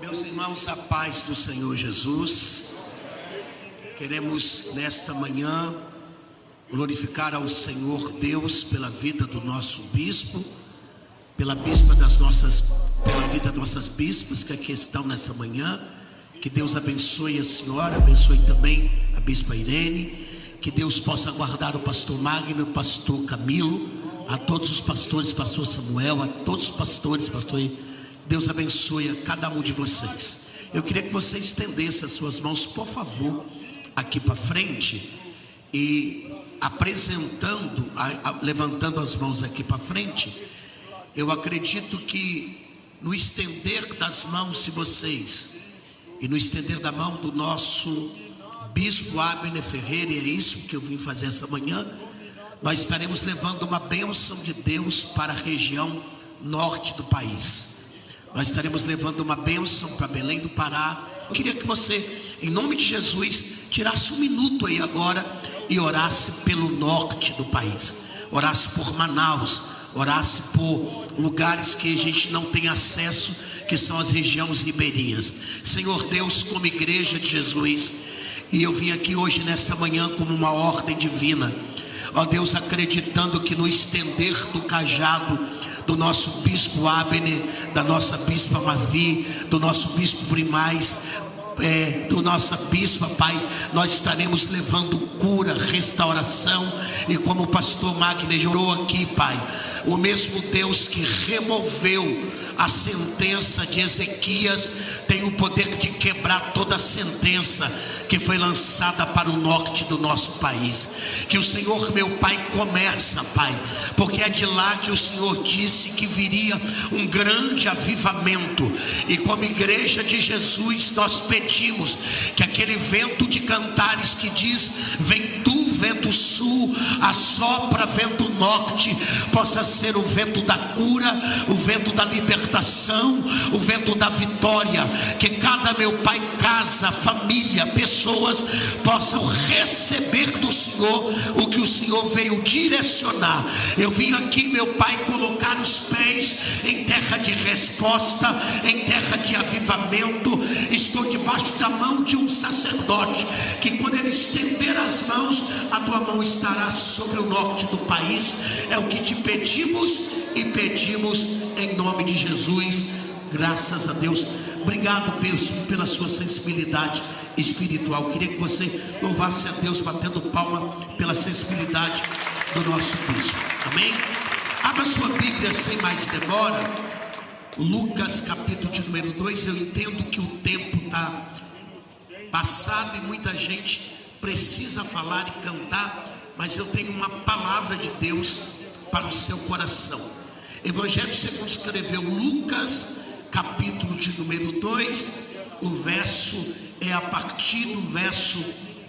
Meus irmãos, a paz do Senhor Jesus. Queremos nesta manhã glorificar ao Senhor Deus pela vida do nosso bispo, pela bispa das nossas, pela vida das nossas bispas que aqui estão nesta manhã. Que Deus abençoe a senhora, abençoe também a bispa Irene. Que Deus possa guardar o pastor Magno, o pastor Camilo, a todos os pastores, pastor Samuel, a todos os pastores, pastor Deus abençoe a cada um de vocês. Eu queria que você estendesse as suas mãos, por favor, aqui para frente e apresentando, levantando as mãos aqui para frente. Eu acredito que no estender das mãos de vocês e no estender da mão do nosso bispo Abner Ferreira, e é isso que eu vim fazer essa manhã, nós estaremos levando uma bênção de Deus para a região norte do país. Nós estaremos levando uma bênção para Belém do Pará. Eu queria que você, em nome de Jesus, tirasse um minuto aí agora e orasse pelo norte do país. Orasse por Manaus, orasse por lugares que a gente não tem acesso, que são as regiões ribeirinhas. Senhor Deus, como igreja de Jesus, e eu vim aqui hoje nesta manhã como uma ordem divina. Ó Deus, acreditando que no estender do cajado do nosso bispo Abner, da nossa bispa Mavi, do nosso bispo Brimais, é, do nossa bispa, Pai, nós estaremos levando cura, restauração, e como o pastor Magner orou aqui, Pai, o mesmo Deus que removeu a sentença de Ezequias tem o poder de quebrar toda a sentença que foi lançada para o norte do nosso país. Que o Senhor, meu Pai, começa, Pai, porque é de lá que o Senhor disse que viria um grande avivamento. E como igreja de Jesus, nós pedimos que aquele vento de cantares que diz: Vem tu, vento sul, assopra vento norte, possa ser o vento da cura, o vento da libertação, o vento da vitória. Que cada meu Pai, casa, família, pessoas possam receber do Senhor o que o Senhor veio direcionar. Eu vim aqui, meu Pai, colocar os pés em terra de resposta, em terra de avivamento. Estou debaixo da mão de um sacerdote que, quando ele estender as mãos, a tua mão estará sobre o norte do país. É o que te pedimos e pedimos em nome de Jesus. Graças a Deus. Obrigado pela sua sensibilidade espiritual. Queria que você louvasse a Deus batendo palma pela sensibilidade do nosso bispo. Amém? Abra sua Bíblia sem mais demora. Lucas capítulo de número 2. Eu entendo que o tempo está passado e muita gente precisa falar e cantar, mas eu tenho uma palavra de Deus para o seu coração. Evangelho segundo escreveu Lucas, capítulo de número 2, o verso é a partir do verso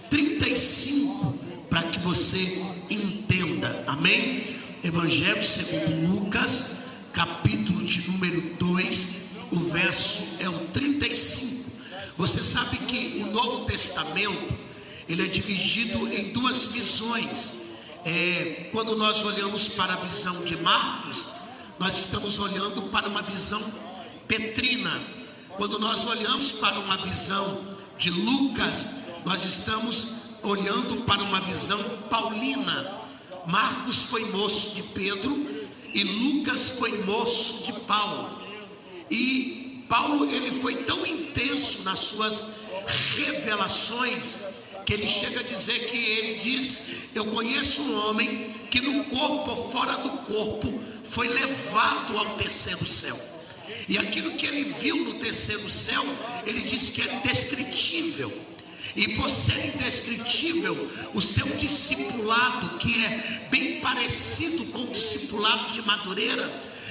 35, para que você entenda. Amém? Evangelho segundo Lucas, capítulo de número 2, o verso é o 35. Você sabe que o Novo Testamento ele é dividido em duas visões. É, quando nós olhamos para a visão de Marcos, nós estamos olhando para uma visão petrina. Quando nós olhamos para uma visão de Lucas, nós estamos olhando para uma visão paulina. Marcos foi moço de Pedro e Lucas foi moço de Paulo. E Paulo ele foi tão intenso nas suas revelações que ele chega a dizer que ele diz: Eu conheço um homem que no corpo ou fora do corpo foi levado ao terceiro céu. E aquilo que ele viu no terceiro céu, ele disse que era indescritível. E por ser indescritível, o seu discipulado, que é bem parecido com o discipulado de Madureira,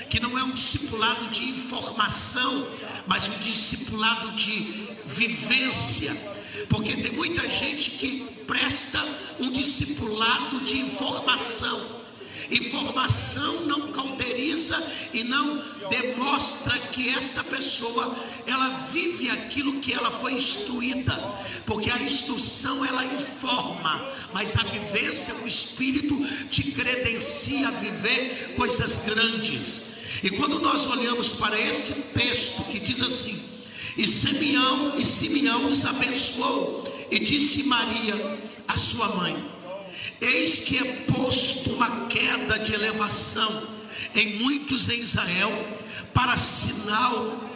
que não é um discipulado de informação, mas um discipulado de vivência porque tem muita gente que presta um discipulado de informação. Informação não cauteriza e não demonstra que esta pessoa ela vive aquilo que ela foi instruída, porque a instrução ela informa, mas a vivência, o espírito te credencia a viver coisas grandes. E quando nós olhamos para esse texto que diz assim: E Simeão, e Simeão os abençoou e disse Maria, a sua mãe: Eis que é posto uma queda de elevação em muitos em Israel para sinal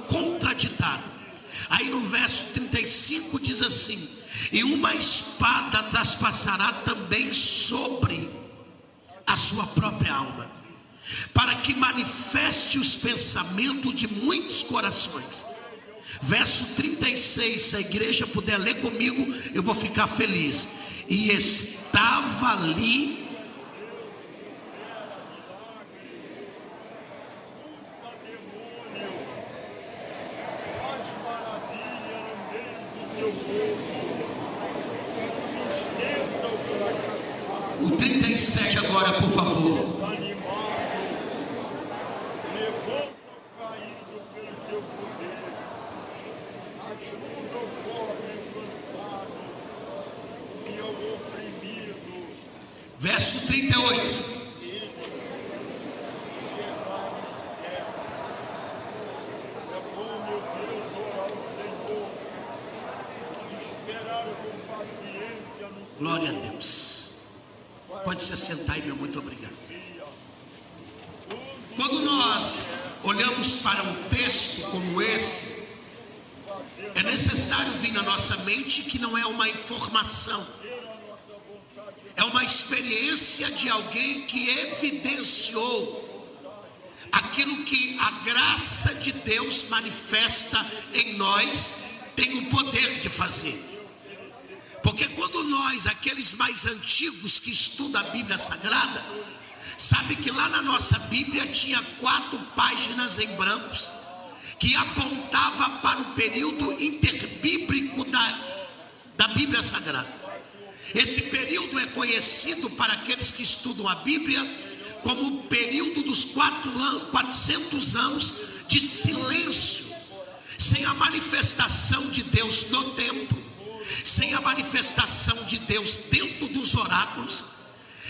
contraditário. Aí no verso 35 diz assim: E uma espada traspassará também sobre a sua própria alma, para que manifeste os pensamentos de muitos corações. Verso 36, se a igreja puder ler comigo, eu vou ficar feliz. E estava ali O 37 agora, por favor. Verso 38. Glória a Deus. Pode se sentar e meu muito obrigado. Quando nós olhamos para um texto como esse, é necessário vir na nossa mente que não é uma informação, é uma experiência de alguém que evidenciou aquilo que a graça de Deus manifesta em nós, tem o poder de fazer. Porque quando nós, aqueles mais antigos que estudam a Bíblia Sagrada, sabe que lá na nossa Bíblia tinha quatro páginas em brancos que apontava para o período interbíblico da, da Bíblia Sagrada. Esse período é conhecido para aqueles que estudam a Bíblia como o período dos quatro anos, 400 anos de silêncio, sem a manifestação de Deus no templo sem a manifestação de Deus dentro dos oráculos,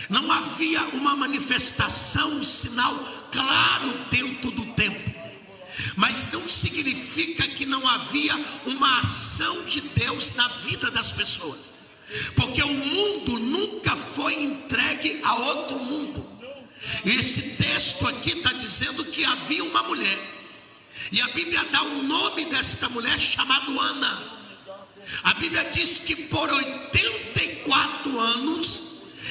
não havia uma manifestação, um sinal claro dentro do templo. Mas não significa que não havia uma ação de Deus na vida das pessoas. Porque o mundo nunca foi entregue a outro mundo. E esse texto aqui está dizendo que havia uma mulher. E a Bíblia dá o nome desta mulher chamado Ana. A Bíblia diz que por 84 anos,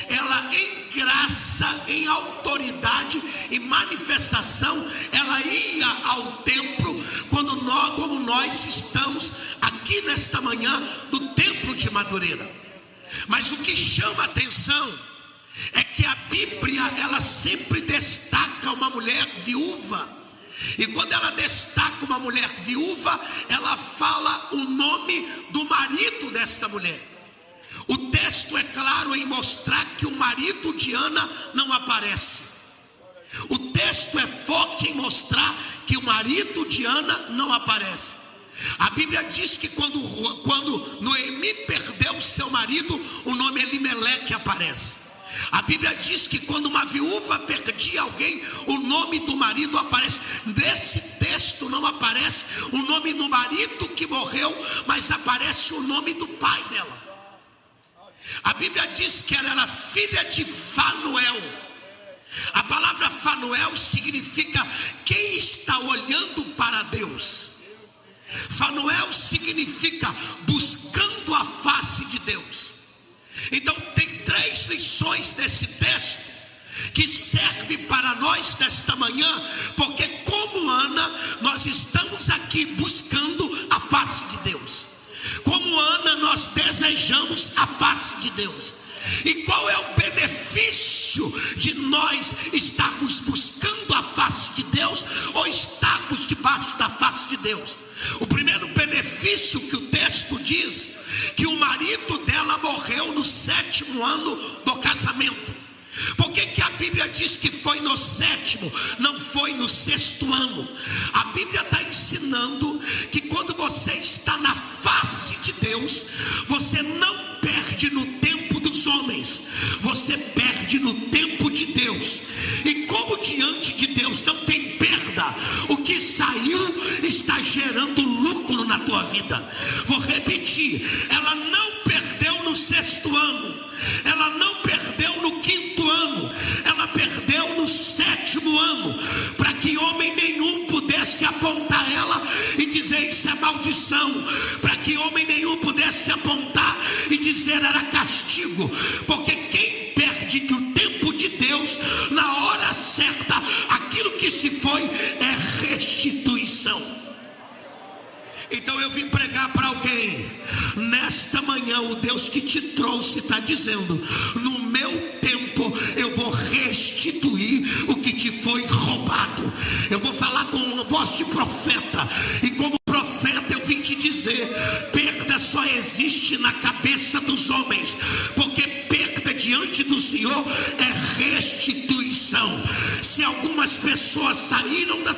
ela em graça, em autoridade e manifestação, ela ia ao templo, quando nós, como nós estamos aqui nesta manhã, no templo de Madureira. Mas o que chama atenção é que a Bíblia, ela sempre destaca uma mulher viúva e quando ela destaca uma mulher viúva, ela fala o nome do marido desta mulher. O texto é claro em mostrar que o marido de Ana não aparece. O texto é forte em mostrar que o marido de Ana não aparece. A Bíblia diz que quando, quando Noemi perdeu seu marido, o nome Elimeleque aparece. A Bíblia diz que quando uma viúva perdia alguém, o nome do marido aparece. Nesse texto não aparece o nome do marido que morreu, mas aparece o nome do pai dela. A Bíblia diz que ela era filha de Fanuel. A palavra Fanuel significa quem está olhando para Deus. Fanuel significa buscando a face de Deus. Então tem três lições desse texto que serve para nós desta manhã, porque como Ana, nós estamos aqui buscando a face de Deus. Como Ana, nós desejamos a face de Deus. E qual é o benefício de nós estarmos buscando a face de Deus ou estarmos debaixo da face de Deus? Benefício que o texto diz que o marido dela morreu no sétimo ano do casamento. Por que, que a Bíblia diz que foi no sétimo, não foi no sexto ano? A Bíblia está ensinando que quando você está na face de Deus, você não perde no tempo dos homens, você perde no tempo de Deus. E como diante de Deus não tem perda, está gerando lucro na tua vida. Vou repetir: ela não perdeu no sexto ano, ela não perdeu no quinto ano, ela perdeu no sétimo ano, para que homem nenhum pudesse apontar ela e dizer isso é maldição, para que homem nenhum pudesse apontar e dizer era castigo, porque quem perde que o tempo de Deus, na hora certa, aquilo que se foi é restituição. Então eu vim pregar para alguém. Nesta manhã, o Deus que te trouxe está dizendo: no meu tempo eu vou restituir o que te foi roubado. Eu vou falar com uma voz de profeta. E como profeta, eu vim te dizer: perda só existe na cabeça dos homens, porque perda diante do Senhor é restituição se algumas pessoas saíram da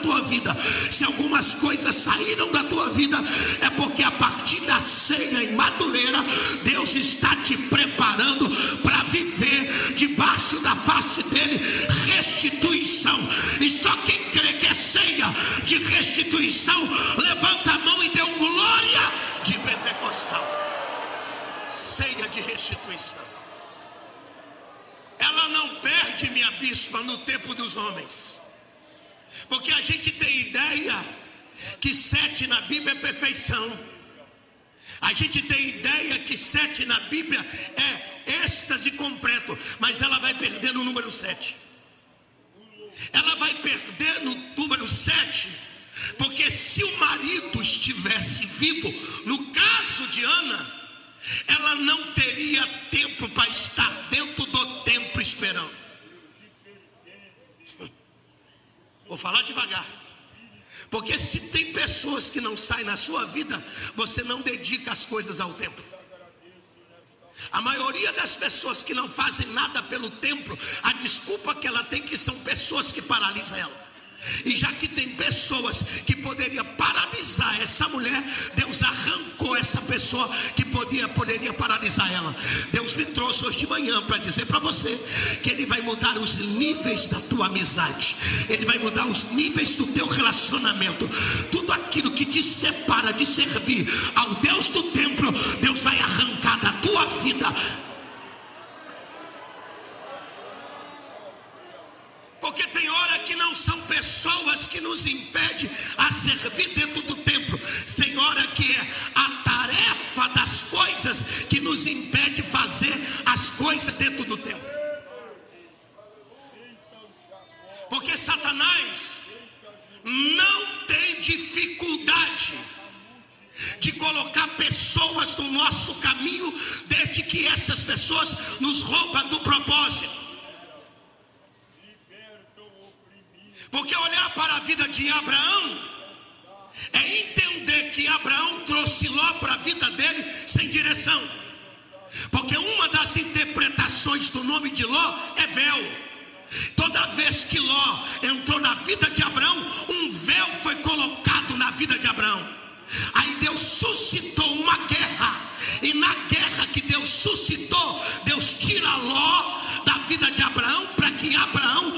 saíram da tua vida, é porque a partir da ceia em Madureira, Deus está te preparando para viver debaixo da face dele restituição. E só quem crê que é ceia de restituição, levanta a mão e deu glória de Pentecostal. Ceia de restituição ela não perde, minha bispa, no tempo dos homens. Porque a gente tem ideia que sete na Bíblia é perfeição. A gente tem ideia que sete na Bíblia é êxtase completo, mas ela vai perder no número sete. Ela vai perder no número sete, porque se o marido estivesse vivo, no caso de Ana, ela não teria tempo para estar dentro do templo esperando. Vou falar devagar. Porque se tem pessoas que não saem na sua vida, você não dedica as coisas ao templo. A maioria das pessoas que não fazem nada pelo templo, a desculpa que ela tem que são pessoas que paralisam ela. E já que tem pessoas que poderia paralisar essa mulher, Deus arrancou essa pessoa que podia, poderia paralisar ela. Deus me trouxe hoje de manhã para dizer para você que Ele vai mudar os níveis da tua amizade, Ele vai mudar os níveis do teu relacionamento. Tudo aquilo que te separa de servir ao Deus do templo, Deus vai arrancar da tua vida Porque tem hora que são pessoas que nos impedem a servir dentro do templo. Tem hora que é a tarefa das coisas que nos impede fazer as coisas dentro do templo. Porque Satanás não tem dificuldade de colocar pessoas no nosso caminho, desde que essas pessoas nos roubam do propósito. Porque olhar para a vida de Abraão é entender que Abraão trouxe Ló para a vida dele sem direção. Porque uma das interpretações do nome de Ló é véu. Toda vez que Ló entrou na vida de Abraão, um véu foi colocado na vida de Abraão. Aí Deus suscitou uma guerra. E na guerra que Deus suscitou, Deus tira Ló da vida de Abraão para que Abraão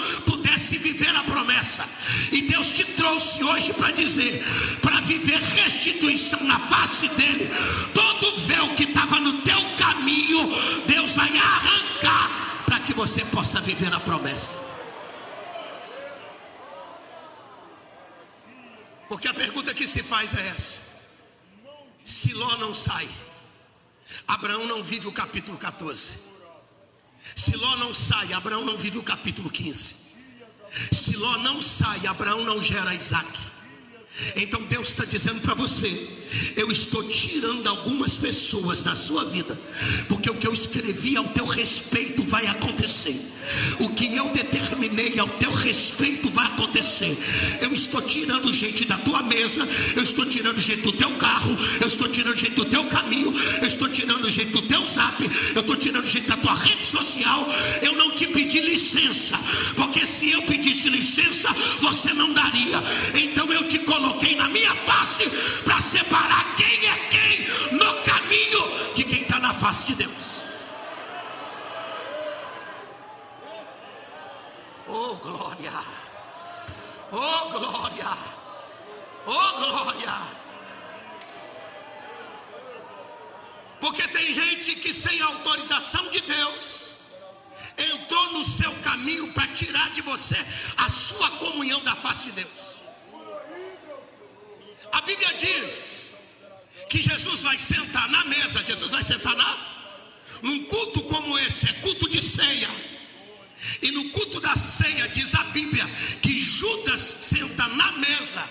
promessa. E Deus te trouxe hoje para dizer, para viver restituição na face dele, todo véu que estava no teu caminho, Deus vai arrancar para que você possa viver a promessa. Porque a pergunta que se faz é essa: se Ló não sai, Abraão não vive o capítulo 14. Se Ló não sai, Abraão não vive o capítulo 15. Se Ló não sai, Abraão não gera Isaac. Então Deus está dizendo para você: eu estou tirando algumas pessoas da sua vida, porque o que eu escrevi ao teu respeito vai acontecer. O que eu determinei ao teu respeito vai acontecer. Eu estou tirando gente da tua mesa, eu estou tirando gente do teu carro, eu estou tirando gente do teu caminho, eu estou tirando gente do teu zap, eu estou tirando gente da tua rede social. Eu não te pedi licença, porque se eu pedisse licença, você não daria. Então eu te coloquei na minha face para separar quem é quem no caminho de quem está na face de Deus. Oh glória! Oh glória! Oh glória! tem gente que sem autorização de Deus entrou no seu caminho para tirar de você a sua comunhão da face de Deus. A Bíblia diz que Jesus vai sentar na mesa, Jesus vai sentar na num culto como esse, é culto de ceia. E no culto da ceia diz a Bíblia que Judas senta na mesa.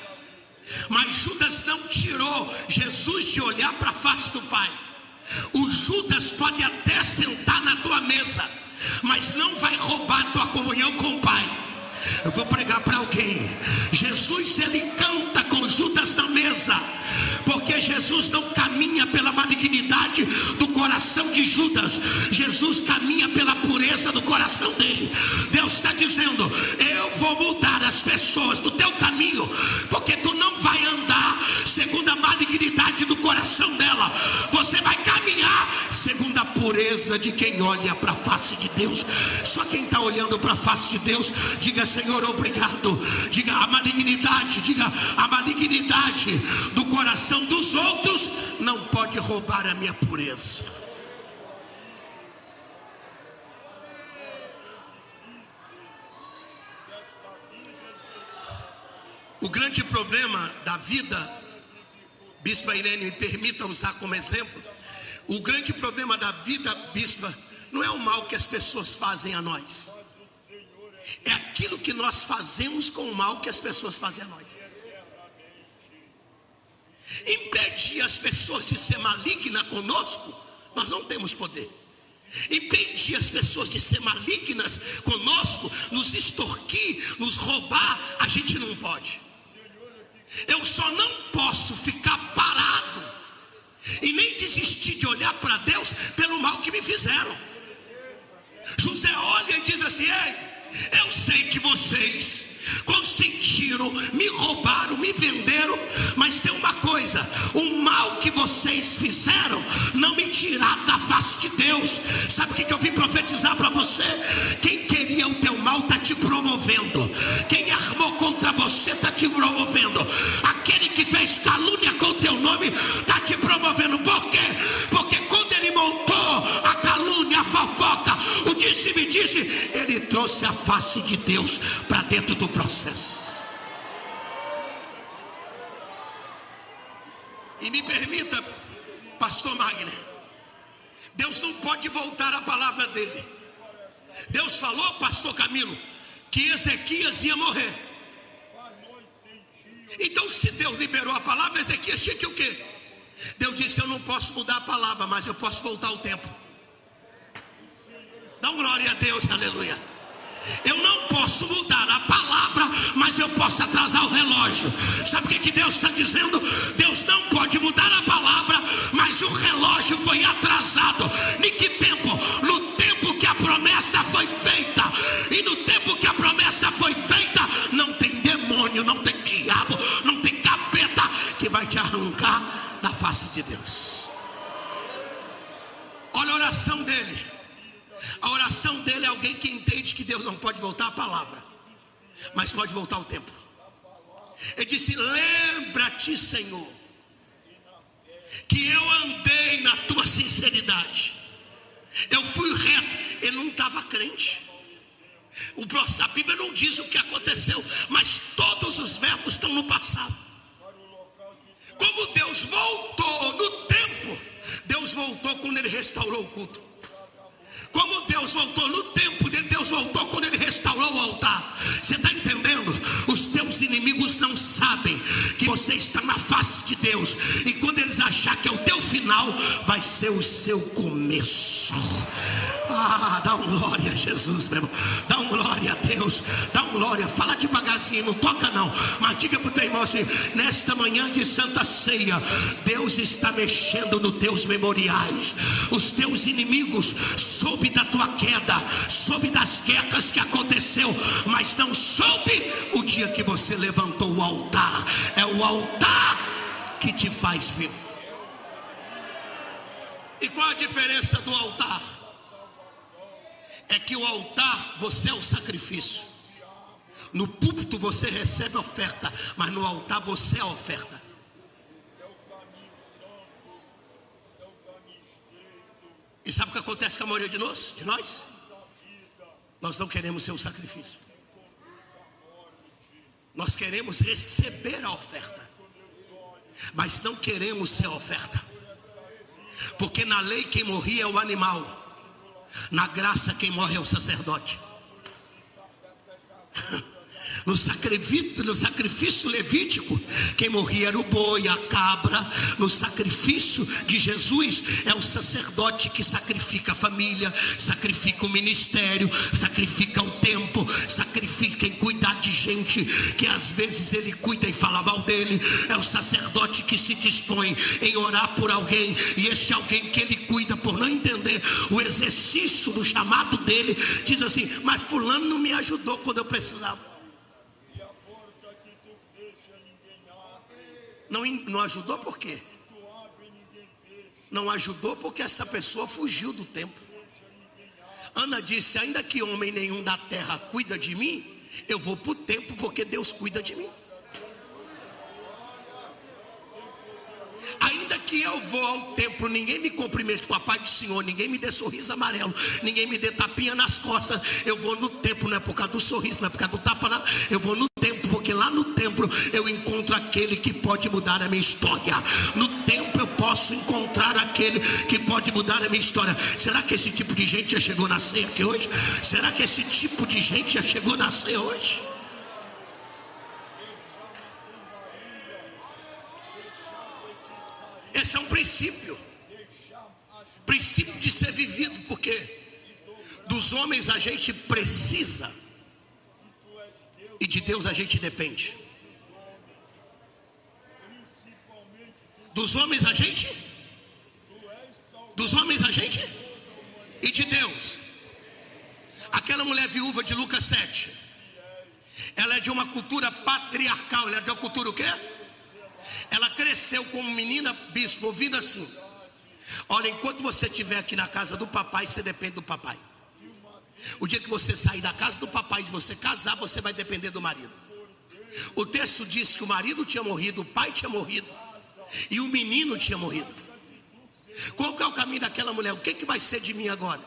Mas Judas não tirou Jesus de olhar para a face do Pai. O Judas pode até sentar na tua mesa, mas não vai roubar tua comunhão com o Pai. Eu vou pregar para alguém. Jesus ele canta com Judas na mesa, porque Jesus não caminha pela malignidade do coração de Judas, Jesus caminha pela pureza do coração dele. Deus está dizendo: Eu vou mudar as pessoas do teu caminho, porque tu não vai andar segundo a malignidade do coração dela, você vai caminhar segundo pureza de quem olha para a face de Deus. Só quem está olhando para a face de Deus, diga Senhor, obrigado. Diga a malignidade, diga a malignidade do coração dos outros não pode roubar a minha pureza. O grande problema da vida, Bispa Irene, me permita usar como exemplo. O grande problema da vida, Bispa, não é o mal que as pessoas fazem a nós, é aquilo que nós fazemos com o mal que as pessoas fazem a nós. Impedir as pessoas de ser maligna conosco, nós não temos poder. Impedir as pessoas de ser malignas conosco, nos extorquir, nos roubar, a gente não pode. Eu só não posso ficar parado e nem desistir de olhar para Deus pelo mal que me fizeram. José olha e diz assim: Ei, eu sei que vocês consentiram, me roubaram, me venderam, mas tem uma coisa: o mal que vocês fizeram não me tirar da face de Deus. Sabe o que eu vim profetizar para você? Quem queria o teu mal está te promovendo, quem armou contra você está te promovendo, aquele que fez calúnia com o teu nome está te promovendo, por quê? Porque montou a calúnia, a fofoca, o disse-me disse, ele trouxe a face de Deus para dentro do processo. E me permita, pastor Magner, Deus não pode voltar a palavra dele. Deus falou, pastor Camilo, que Ezequias ia morrer. Então, se Deus liberou a palavra, Ezequias tinha que o quê? Deus disse: Eu não posso mudar a palavra, mas eu posso voltar o tempo. Dá um glória a Deus, aleluia. Eu não posso mudar a palavra, mas eu posso atrasar o relógio. Sabe o que, que Deus está dizendo? Deus oração dele. A oração dele é alguém que entende que Deus não pode voltar a palavra, mas pode voltar o tempo. Ele disse: Lembra-te, Senhor, que eu andei na tua sinceridade, eu fui reto. Ele não estava crente. O, a Bíblia não diz o que aconteceu, mas todos os verbos estão no passado. Como Deus voltou no tempo, Deus voltou quando Ele restaurou o culto. Como Deus voltou no tempo de Deus voltou quando Ele restaurou o altar. Você está entendendo? Os teus inimigos não sabem você está na face de Deus. E quando eles achar que é o teu final, vai ser o seu começo. Ah, dá um glória a Jesus, meu irmão. Dá um glória a Deus. Dá um glória. Fala devagarzinho, não toca não. Mas diga para o teu irmão assim: nesta manhã de Santa Ceia, Deus está mexendo nos teus memoriais. Os teus inimigos, soube da tua queda, soube das guerras que aconteceu, mas não soube o dia que você levantou o altar. O altar que te faz vivo. E qual a diferença do altar? É que o altar você é o sacrifício. No púlpito você recebe oferta, mas no altar você é a oferta. E sabe o que acontece com a maioria de nós? De nós? Nós não queremos ser um sacrifício. Nós queremos receber a oferta, mas não queremos ser oferta. Porque na lei quem morria é o animal, na graça quem morre é o sacerdote. No sacrifício, no sacrifício levítico, quem morria era o boi, a cabra. No sacrifício de Jesus, é o sacerdote que sacrifica a família, sacrifica o ministério, sacrifica o tempo, sacrifica em cuidar de gente que às vezes ele cuida e fala mal dele. É o sacerdote que se dispõe em orar por alguém, e este alguém que ele cuida por não entender o exercício do chamado dele, diz assim: Mas Fulano não me ajudou quando eu precisava. Não, não ajudou por quê? Não ajudou porque essa pessoa fugiu do tempo. Ana disse: Ainda que homem nenhum da terra cuida de mim, eu vou para o tempo porque Deus cuida de mim. Ainda que eu vou ao templo, ninguém me cumprimente com a paz do Senhor, ninguém me dê sorriso amarelo, ninguém me dê tapinha nas costas. Eu vou no templo, não é por causa do sorriso, não é por causa do tapa, não. Eu vou no porque lá no templo eu encontro aquele que pode mudar a minha história. No templo eu posso encontrar aquele que pode mudar a minha história. Será que esse tipo de gente já chegou na ceia aqui hoje? Será que esse tipo de gente já chegou na ceia hoje? Esse é um princípio. Princípio de ser vivido, porque dos homens a gente precisa e de Deus a gente depende. Dos homens a gente dos homens a gente e de Deus. Aquela mulher viúva de Lucas 7. Ela é de uma cultura patriarcal, ela é de uma cultura o quê? Ela cresceu como menina bispo, ouvindo assim: Olha, enquanto você estiver aqui na casa do papai, você depende do papai. O dia que você sair da casa do papai e você casar, você vai depender do marido. O texto diz que o marido tinha morrido, o pai tinha morrido e o menino tinha morrido. Qual que é o caminho daquela mulher? O que, que vai ser de mim agora?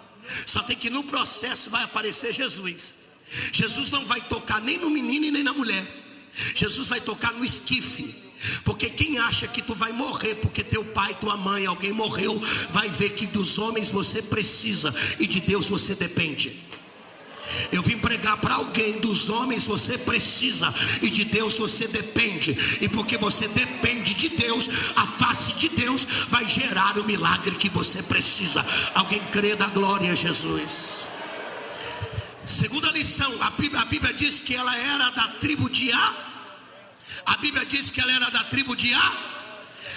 Só tem que no processo vai aparecer Jesus. Jesus não vai tocar nem no menino e nem na mulher. Jesus vai tocar no esquife. Porque quem acha que tu vai morrer porque teu pai, tua mãe, alguém morreu, vai ver que dos homens você precisa e de Deus você depende. Eu vim pregar para alguém, dos homens você precisa e de Deus você depende. E porque você depende de Deus, a face de Deus vai gerar o milagre que você precisa. Alguém crê na glória a Jesus. Segunda lição, a Bíblia, a Bíblia diz que ela era da tribo de A a Bíblia diz que ela era da tribo de A.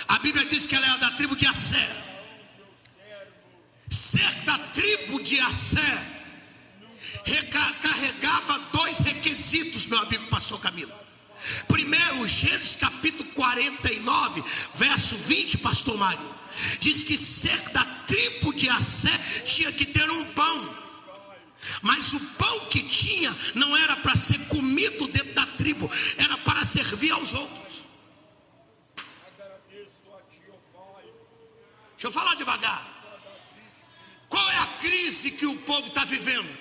A Bíblia diz que ela era da tribo de Assé. Ser da tribo de Assé carregava dois requisitos, meu amigo pastor Camilo. Primeiro, Gênesis capítulo 49, verso 20, pastor Mário. Diz que ser da tribo de Assé tinha que ter um pão. Mas o pão que tinha não era para ser comido dentro da tribo, era para servir aos outros. Deixa eu falar devagar. Qual é a crise que o povo está vivendo?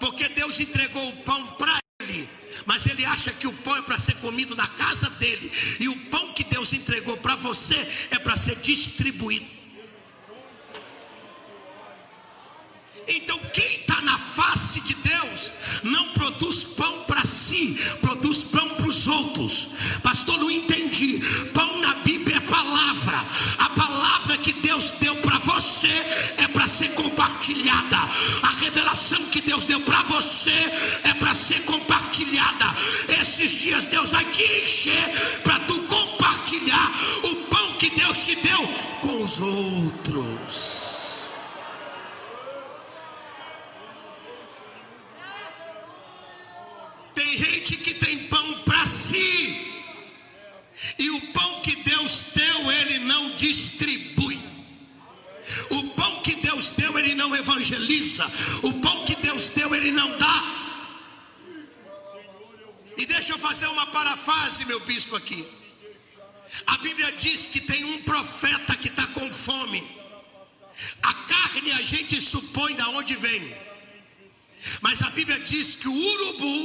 Porque Deus entregou o pão para ele, mas ele acha que o pão é para ser comido na casa dele, e o pão que Deus entregou para você é para ser distribuído. Então, quem está na face de Deus não produz pão para si, produz pão para os outros. Pastor, não entendi. Pão na Bíblia é palavra. A dias Deus vai te encher fazer uma parafase, meu bispo, aqui. A Bíblia diz que tem um profeta que está com fome. A carne a gente supõe da onde vem. Mas a Bíblia diz que o urubu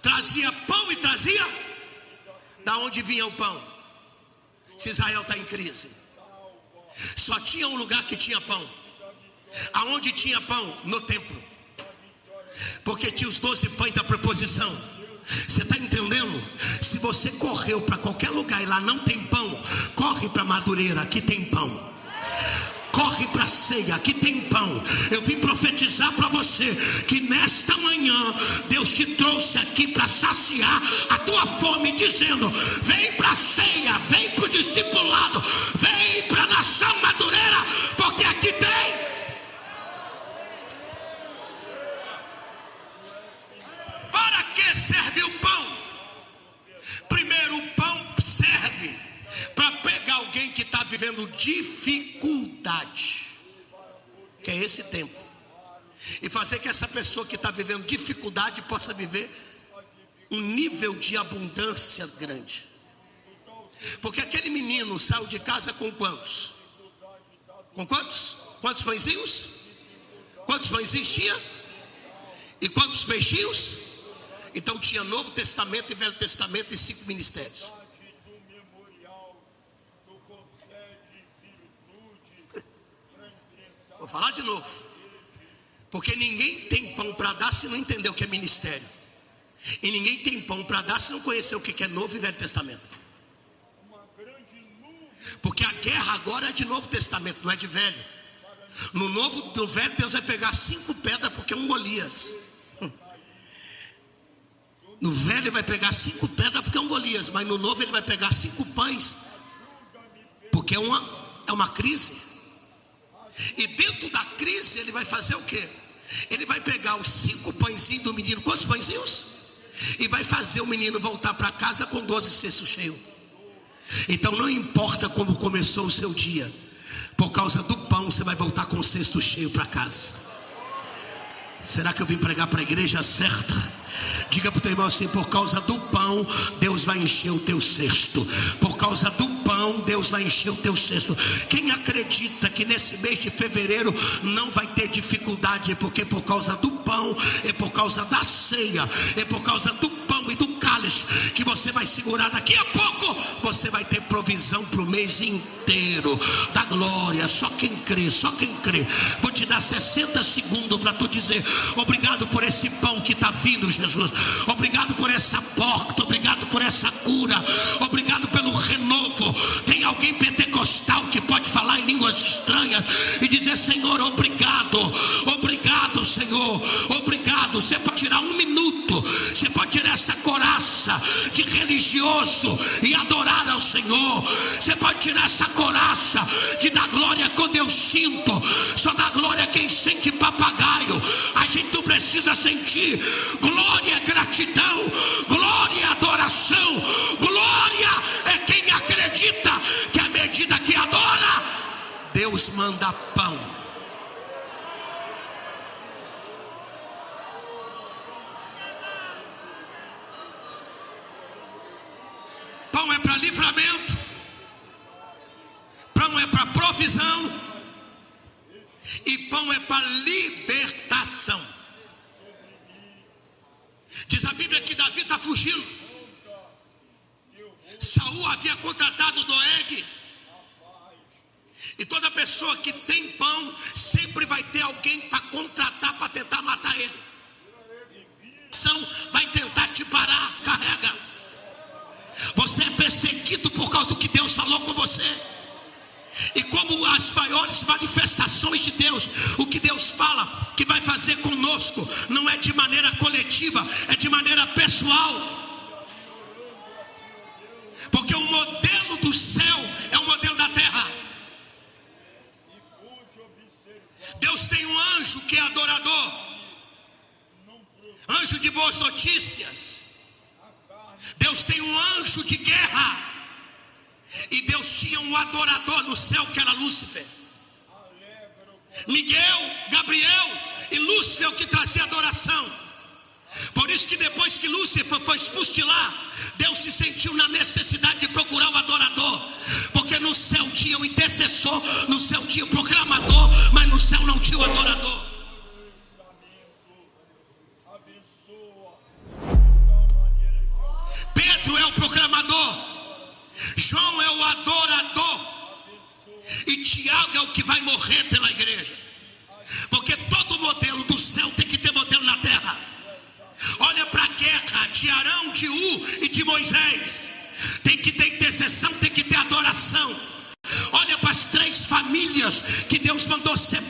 trazia pão e trazia da onde vinha o pão. Se Israel está em crise, só tinha um lugar que tinha pão. Aonde tinha pão? No templo. Porque tinha os doze pães da preposição. Você está entendendo? Se você correu para qualquer lugar e lá não tem pão, corre para Madureira, aqui tem pão corre para a ceia, aqui tem pão. Eu vim profetizar para você que nesta manhã Deus te trouxe aqui para saciar a tua fome, dizendo: vem para a ceia, vem para o discipulado, vem para a nação madureira, porque aqui tem. Fazer que essa pessoa que está vivendo dificuldade possa viver um nível de abundância grande. Porque aquele menino saiu de casa com quantos? Com quantos? Quantos pãezinhos? Quantos pãezinhos tinha? E quantos peixinhos? Então tinha Novo Testamento e Velho Testamento e cinco ministérios. Vou falar de novo. Porque ninguém tem pão para dar se não entender o que é ministério. E ninguém tem pão para dar se não conhecer o que é Novo e Velho Testamento. Porque a guerra agora é de Novo Testamento, não é de Velho. No Novo, no Velho, Deus vai pegar cinco pedras porque é um Golias. No velho ele vai pegar cinco pedras porque é um Golias, mas no novo ele vai pegar cinco pães, porque é uma, é uma crise. E dentro da crise ele vai fazer o quê? Ele vai pegar os cinco pãezinhos do menino, quantos pãezinhos? E vai fazer o menino voltar para casa com doze cestos cheios. Então não importa como começou o seu dia, por causa do pão você vai voltar com o cesto cheio para casa. Será que eu vim pregar para a igreja certa? Diga para o teu irmão assim: por causa do pão, Deus vai encher o teu cesto. Por causa do pão, Deus vai encher o teu cesto. Quem acredita que nesse mês de fevereiro não vai ter dificuldade, porque por causa do pão, é por causa da ceia, é por causa do pão e do que você vai segurar daqui a pouco, você vai ter provisão para o mês inteiro da glória. Só quem crê, só quem crê. Vou te dar 60 segundos para tu dizer: obrigado por esse pão que está vindo, Jesus. Obrigado por essa porta, obrigado por essa cura, obrigado pelo renovo. Tem alguém pentecostal que pode falar em línguas estranhas e dizer: Senhor, obrigado, obrigado, Senhor, obrigado. Você pode tirar um minuto, você pode tirar essa coraça de religioso e adorar ao Senhor. Você pode tirar essa coraça de dar glória quando eu sinto, só dá glória quem sente papagaio. A gente precisa sentir glória, gratidão, glória, adoração, glória é quem acredita que à medida que adora, Deus manda pão. Pão é para livramento, pão é para provisão, e pão é para libertação. Que Deus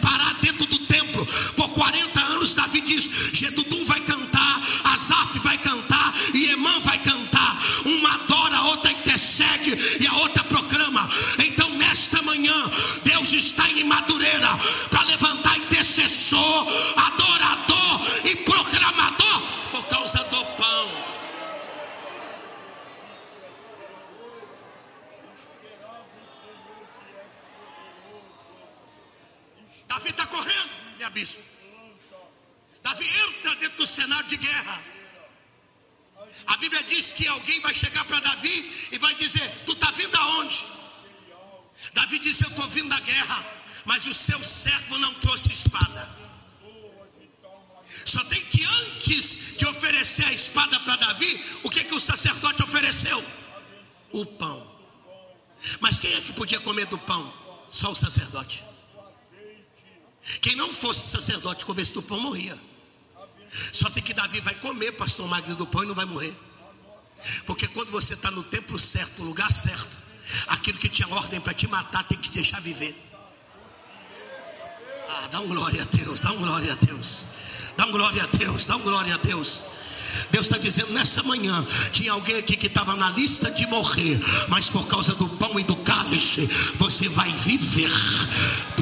vai chegar para Davi e vai dizer: Tu está vindo aonde? Davi disse: Eu estou vindo da guerra, mas o seu servo não trouxe espada. Só tem que antes de oferecer a espada para Davi, o que, que o sacerdote ofereceu? O pão. Mas quem é que podia comer do pão? Só o sacerdote. Quem não fosse sacerdote comesse do pão morria. Só tem que Davi vai comer, pastor Magno, do pão e não vai morrer. Porque quando você está no templo certo, no lugar certo, aquilo que tinha ordem para te matar tem que deixar viver. Ah, dá um glória a Deus, dá um glória a Deus. Dá um glória a Deus, dá um glória a Deus. Deus está dizendo nessa manhã: tinha alguém aqui que estava na lista de morrer, mas por causa do pão e do cálice, você vai viver.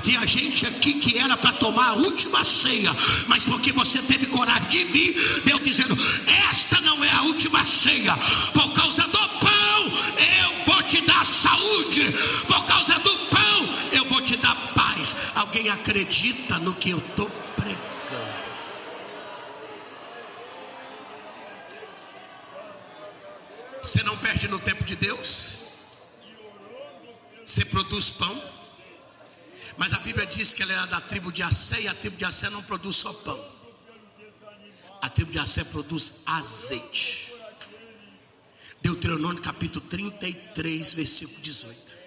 Tinha gente aqui que era para tomar a última ceia, mas porque você teve coragem de vir, Deus dizendo: esta não é a última ceia, por causa do pão, eu vou te dar saúde, por causa do pão, eu vou te dar paz. Alguém acredita no que eu estou pregando? Você não perde no tempo de Deus. Você produz pão. Mas a Bíblia diz que ela era da tribo de Assé e a tribo de Assé não produz só pão. A tribo de Assé produz azeite. Deuteronômio capítulo 33, versículo 18.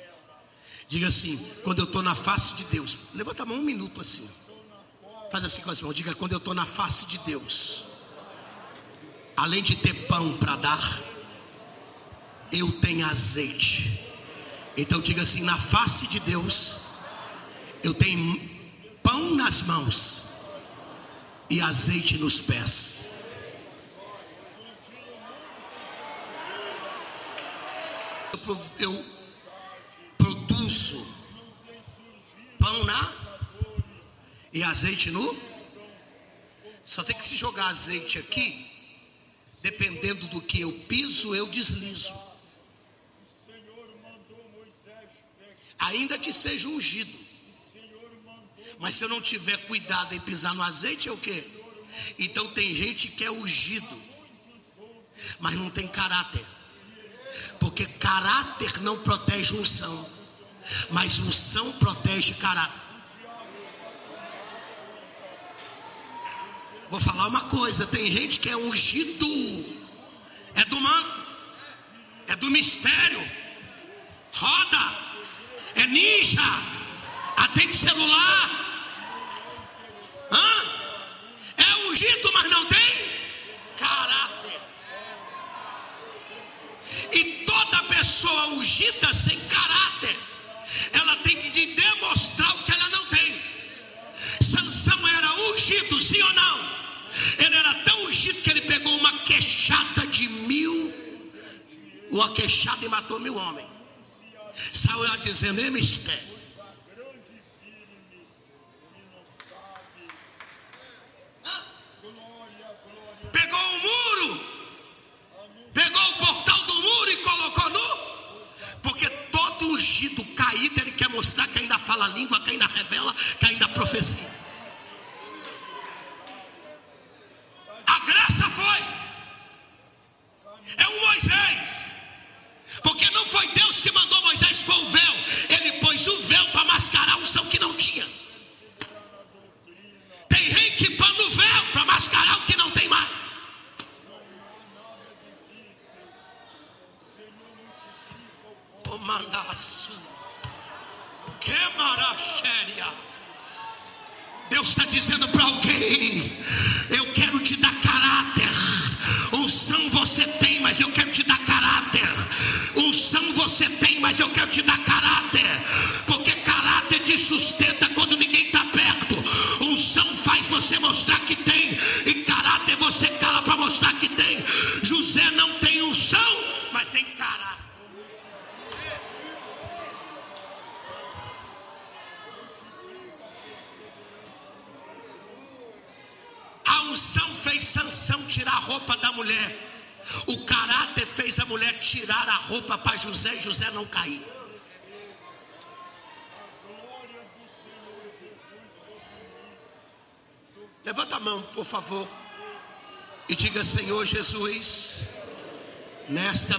Diga assim: quando eu estou na face de Deus, levanta a mão um minuto assim. Faz assim com as mãos. Diga: quando eu estou na face de Deus, além de ter pão para dar, eu tenho azeite. Então diga assim: na face de Deus, eu tenho pão nas mãos e azeite nos pés. Eu produzo pão na e azeite no. Só tem que se jogar azeite aqui, dependendo do que eu piso, eu deslizo. Ainda que seja ungido. Mas se eu não tiver cuidado em pisar no azeite, é o que? Então tem gente que é ungido, mas não tem caráter. Porque caráter não protege unção, mas unção protege caráter. Vou falar uma coisa: tem gente que é ungido, é do manto, é do mistério, roda, é ninja, atende celular. Hã? É ungido, mas não tem caráter. E toda pessoa ungida sem caráter, ela tem de demonstrar o que ela não tem. Sansão era ungido, sim ou não? Ele era tão ungido que ele pegou uma queixada de mil, uma queixada e matou mil homens. Saiu lá dizendo, é mistério. Pegou o muro, pegou o portal do muro e colocou no. Porque todo ungido caído, ele quer mostrar que ainda fala língua, que ainda revela, que ainda profecia. A graça foi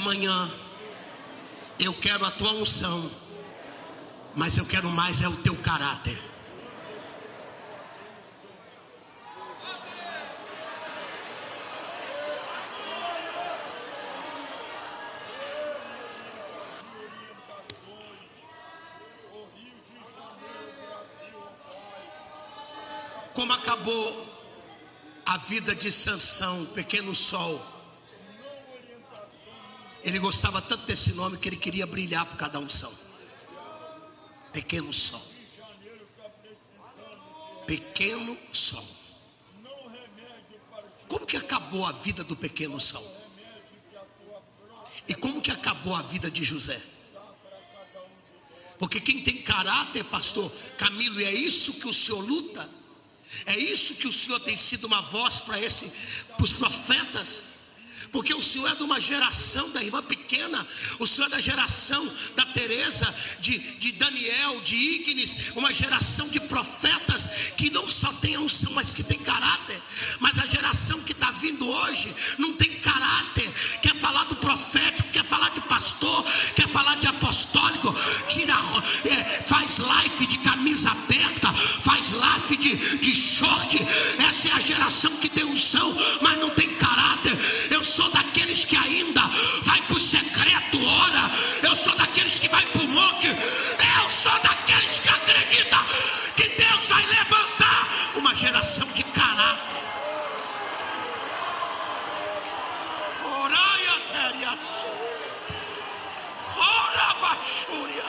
nesta manhã, eu quero a tua unção, mas eu quero mais é o teu caráter. como acabou a vida de Sansão, pequeno sol. Ele gostava tanto desse nome que ele queria brilhar por cada unção. Pequeno sol. Pequeno sol. Como que acabou a vida do pequeno sol? E como que acabou a vida de José? Porque quem tem caráter, pastor Camilo, e é isso que o senhor luta, é isso que o Senhor tem sido uma voz para para os profetas. Porque o Senhor é de uma geração da irmã pequena, o Senhor é da geração da Teresa, de, de Daniel, de Ignis, uma geração de profetas que não só tem unção, mas que tem caráter. Mas a geração que está vindo hoje não tem caráter, quer falar do profético, quer falar de pastor, quer falar de apostólico, tira, é, faz live de camisa aberta, faz live de, de short. Essa é a geração que tem unção, mas monte. Eu sou daqueles que acredita que Deus vai levantar uma geração de caráter. Oraia terias. Ora baixúria.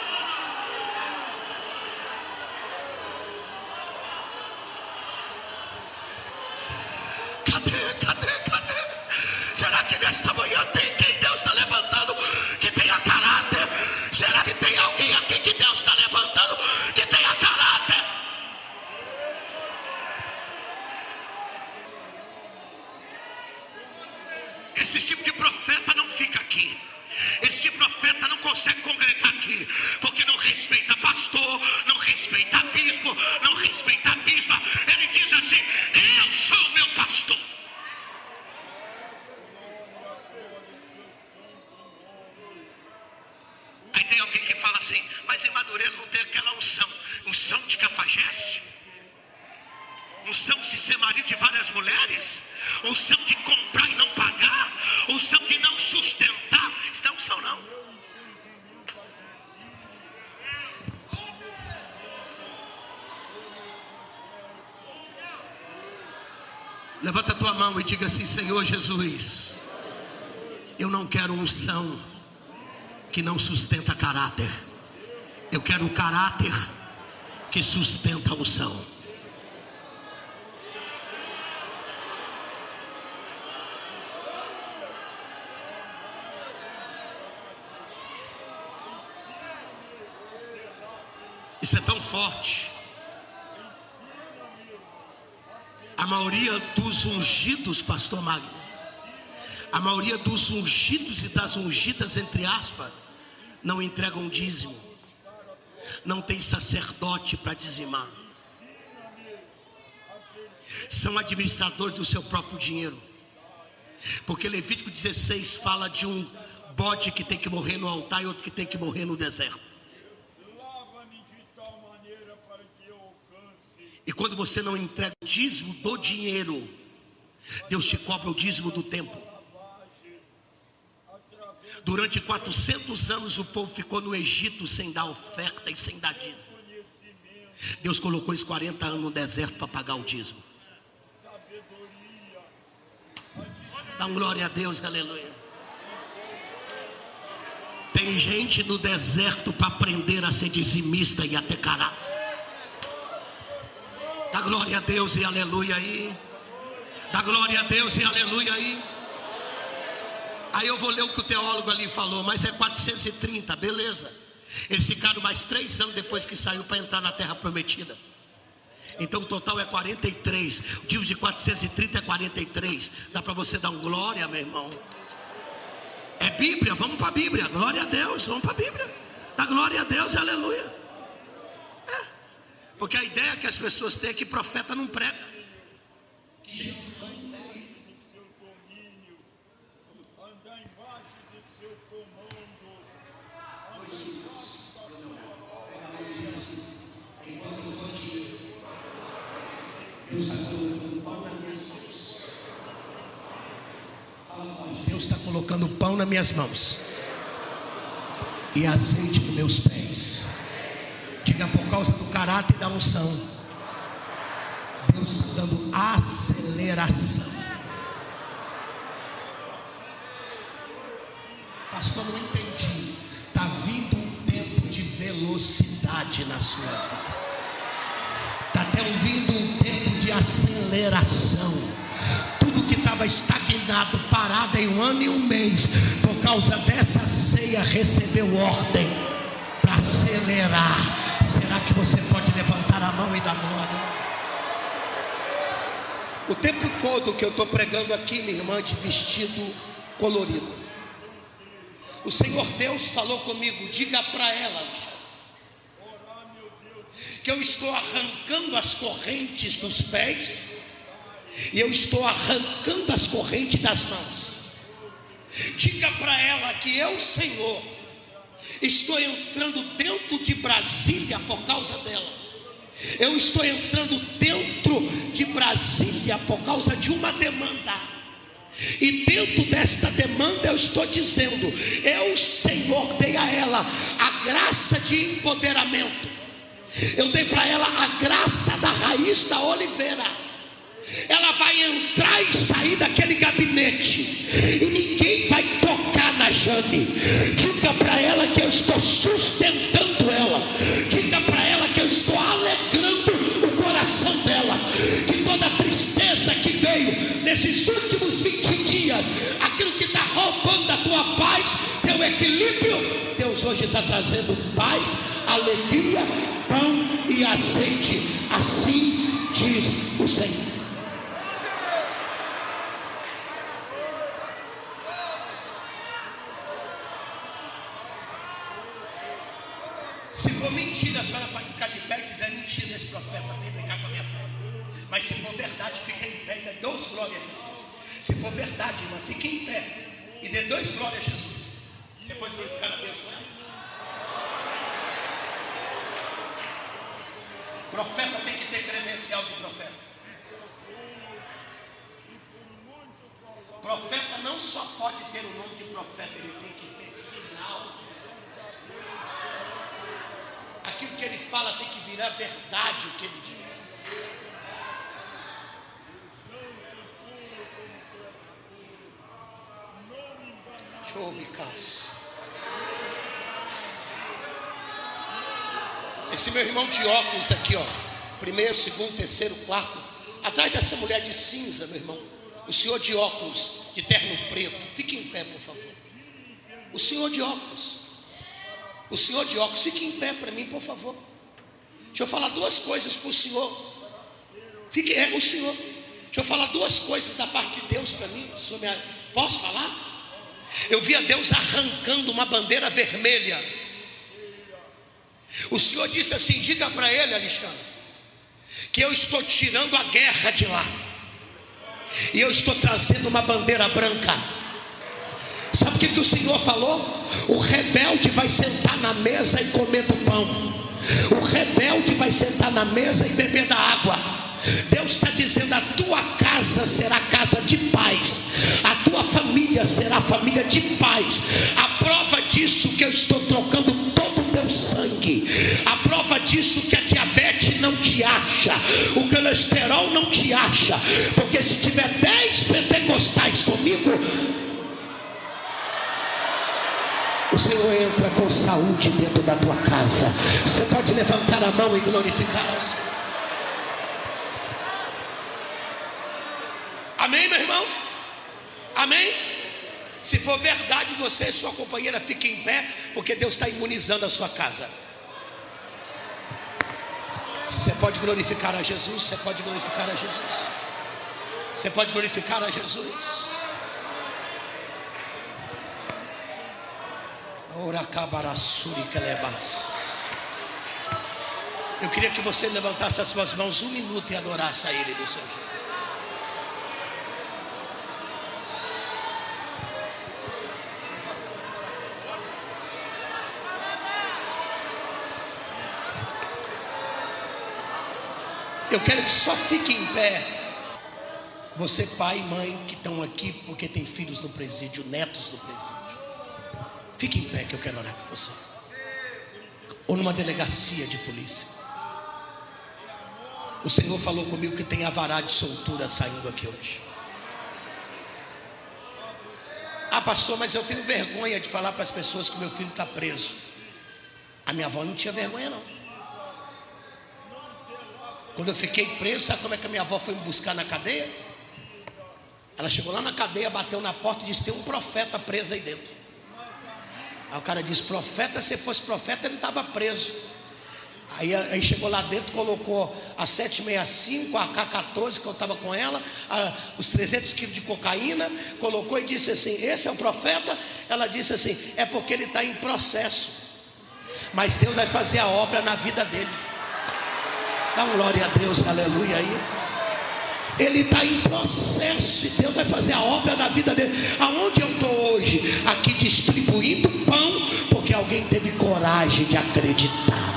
Cadê, cadê, cadê? Será que nesta manhã tem caráter que sustenta a unção. Isso é tão forte. A maioria dos ungidos, pastor Magno, a maioria dos ungidos e das ungidas, entre aspas, não entregam dízimo. Não tem sacerdote para dizimar. São administradores do seu próprio dinheiro. Porque Levítico 16 fala de um bode que tem que morrer no altar e outro que tem que morrer no deserto. E quando você não entrega o dízimo do dinheiro, Deus te cobra o dízimo do tempo. Durante 400 anos o povo ficou no Egito sem dar oferta e sem dar dízimo. Deus colocou esses 40 anos no deserto para pagar o dízimo. Dá glória a Deus, aleluia. Tem gente no deserto para aprender a ser dizimista e a ter caráter. Dá glória a Deus e aleluia aí. Dá glória a Deus e aleluia aí. Aí eu vou ler o que o teólogo ali falou, mas é 430, beleza. Eles ficaram mais três anos depois que saiu para entrar na terra prometida. Então o total é 43. O dia de 430 é 43. Dá para você dar um glória, meu irmão. É Bíblia, vamos para a Bíblia. Glória a Deus, vamos para a Bíblia. Dá glória a Deus, aleluia. É. Porque a ideia que as pessoas têm é que profeta não prega. Deus está colocando pão nas minhas mãos e azeite nos meus pés. Diga por causa do caráter e da unção. Deus está dando aceleração. Pastor, não entendi. Está vindo um tempo de velocidade na sua vida. Está até vindo um tempo de aceleração. Estava estagnado, parado em um ano e um mês, por causa dessa ceia, recebeu ordem para acelerar. Será que você pode levantar a mão e dar glória? O tempo todo que eu estou pregando aqui, minha irmã, de vestido colorido. O Senhor Deus falou comigo, diga para ela, que eu estou arrancando as correntes dos pés e eu estou arrancando as correntes das mãos. Diga para ela que eu, Senhor, estou entrando dentro de Brasília por causa dela. Eu estou entrando dentro de Brasília por causa de uma demanda. E dentro desta demanda eu estou dizendo: eu, Senhor, dei a ela a graça de empoderamento. Eu dei para ela a graça da raiz da oliveira ela vai entrar e sair daquele gabinete, e ninguém vai tocar na Jane. Diga para ela que eu estou sustentando ela, diga para ela que eu estou alegrando o coração dela, que toda tristeza que veio nesses últimos 20 dias, aquilo que está roubando a tua paz, teu equilíbrio, Deus hoje está trazendo paz, alegria, pão e azeite, assim diz o Senhor. Se for verdade, fique em pé e dê dois glórias a Jesus. Se for verdade, irmã, fique em pé e dê dois glórias a Jesus. Você pode glorificar a Deus com. Profeta tem que ter credencial de profeta. Profeta não só pode ter o nome de profeta, ele tem que ter sinal aquilo que ele fala tem que virar verdade o que ele diz. Esse meu irmão de óculos aqui, ó. Primeiro, segundo, terceiro, quarto. Atrás dessa mulher de cinza, meu irmão. O senhor de óculos, de terno preto. Fique em pé, por favor. O senhor de óculos. O senhor de óculos, fique em pé para mim, por favor. Deixa eu falar duas coisas para o senhor. Fique, é, o senhor. Deixa eu falar duas coisas da parte de Deus para mim. Senhor, me, posso falar? Eu vi a Deus arrancando uma bandeira vermelha. O Senhor disse assim: diga para ele, Alexandre, que eu estou tirando a guerra de lá, e eu estou trazendo uma bandeira branca. Sabe o que, que o Senhor falou? O rebelde vai sentar na mesa e comer do pão. O rebelde vai sentar na mesa e beber da água. Deus está dizendo: a tua casa será casa de paz, a tua família será família de paz. A prova disso que eu estou trocando todo o teu sangue, a prova disso que a diabetes te acha, o colesterol não te acha, porque se tiver dez pentecostais comigo, o Senhor entra com saúde dentro da tua casa. Você pode levantar a mão e glorificar ao Senhor. Amém, meu irmão? Amém? Se for verdade, você e sua companheira fiquem em pé, porque Deus está imunizando a sua casa. Você pode glorificar a Jesus, você pode glorificar a Jesus. Você pode glorificar a Jesus. Eu queria que você levantasse as suas mãos um minuto e adorasse a Ele do seu jeito. Eu quero que só fique em pé. Você, pai e mãe, que estão aqui porque tem filhos no presídio, netos no presídio. Fique em pé que eu quero orar por você. Ou numa delegacia de polícia. O Senhor falou comigo que tem avará de soltura saindo aqui hoje. Ah, pastor, mas eu tenho vergonha de falar para as pessoas que meu filho está preso. A minha avó não tinha vergonha, não. Quando eu fiquei preso, sabe como é que a minha avó foi me buscar na cadeia? Ela chegou lá na cadeia, bateu na porta e disse: Tem um profeta preso aí dentro. Aí o cara disse: Profeta, se fosse profeta, ele estava preso. Aí, aí, chegou lá dentro, colocou a 765, a K14 que eu estava com ela, a, os 300 quilos de cocaína, colocou e disse assim: Esse é o profeta? Ela disse assim: É porque ele está em processo, mas Deus vai fazer a obra na vida dele. Dá um glória a Deus, aleluia aí. Ele está em processo Deus vai fazer a obra na vida dele. Aonde eu estou hoje? Aqui distribuindo pão, porque alguém teve coragem de acreditar.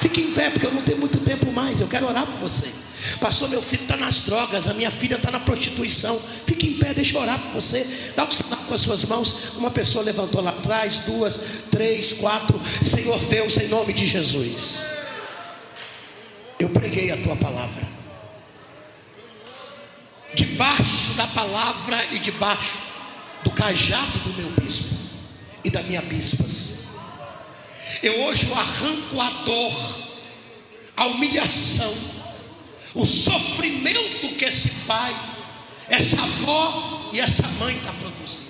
Fique em pé, porque eu não tenho muito tempo mais. Eu quero orar por você. Pastor, meu filho está nas drogas, a minha filha está na prostituição. Fique em pé, deixa eu orar por você. Dá um sinal com as suas mãos. Uma pessoa levantou lá atrás, duas, três, quatro. Senhor Deus, em nome de Jesus eu preguei a tua palavra. Debaixo da palavra e debaixo do cajado do meu bispo e da minha bispas. Eu hoje arranco a dor, a humilhação, o sofrimento que esse pai, essa avó e essa mãe está produzindo.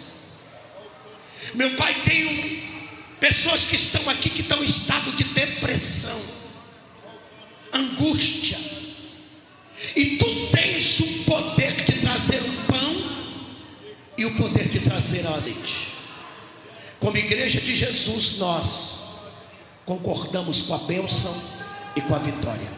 Meu pai tem um, pessoas que estão aqui que estão em estado de depressão angústia. E tu tens o poder de trazer o pão e o poder de trazer o azeite. Como igreja de Jesus, nós concordamos com a bênção e com a vitória.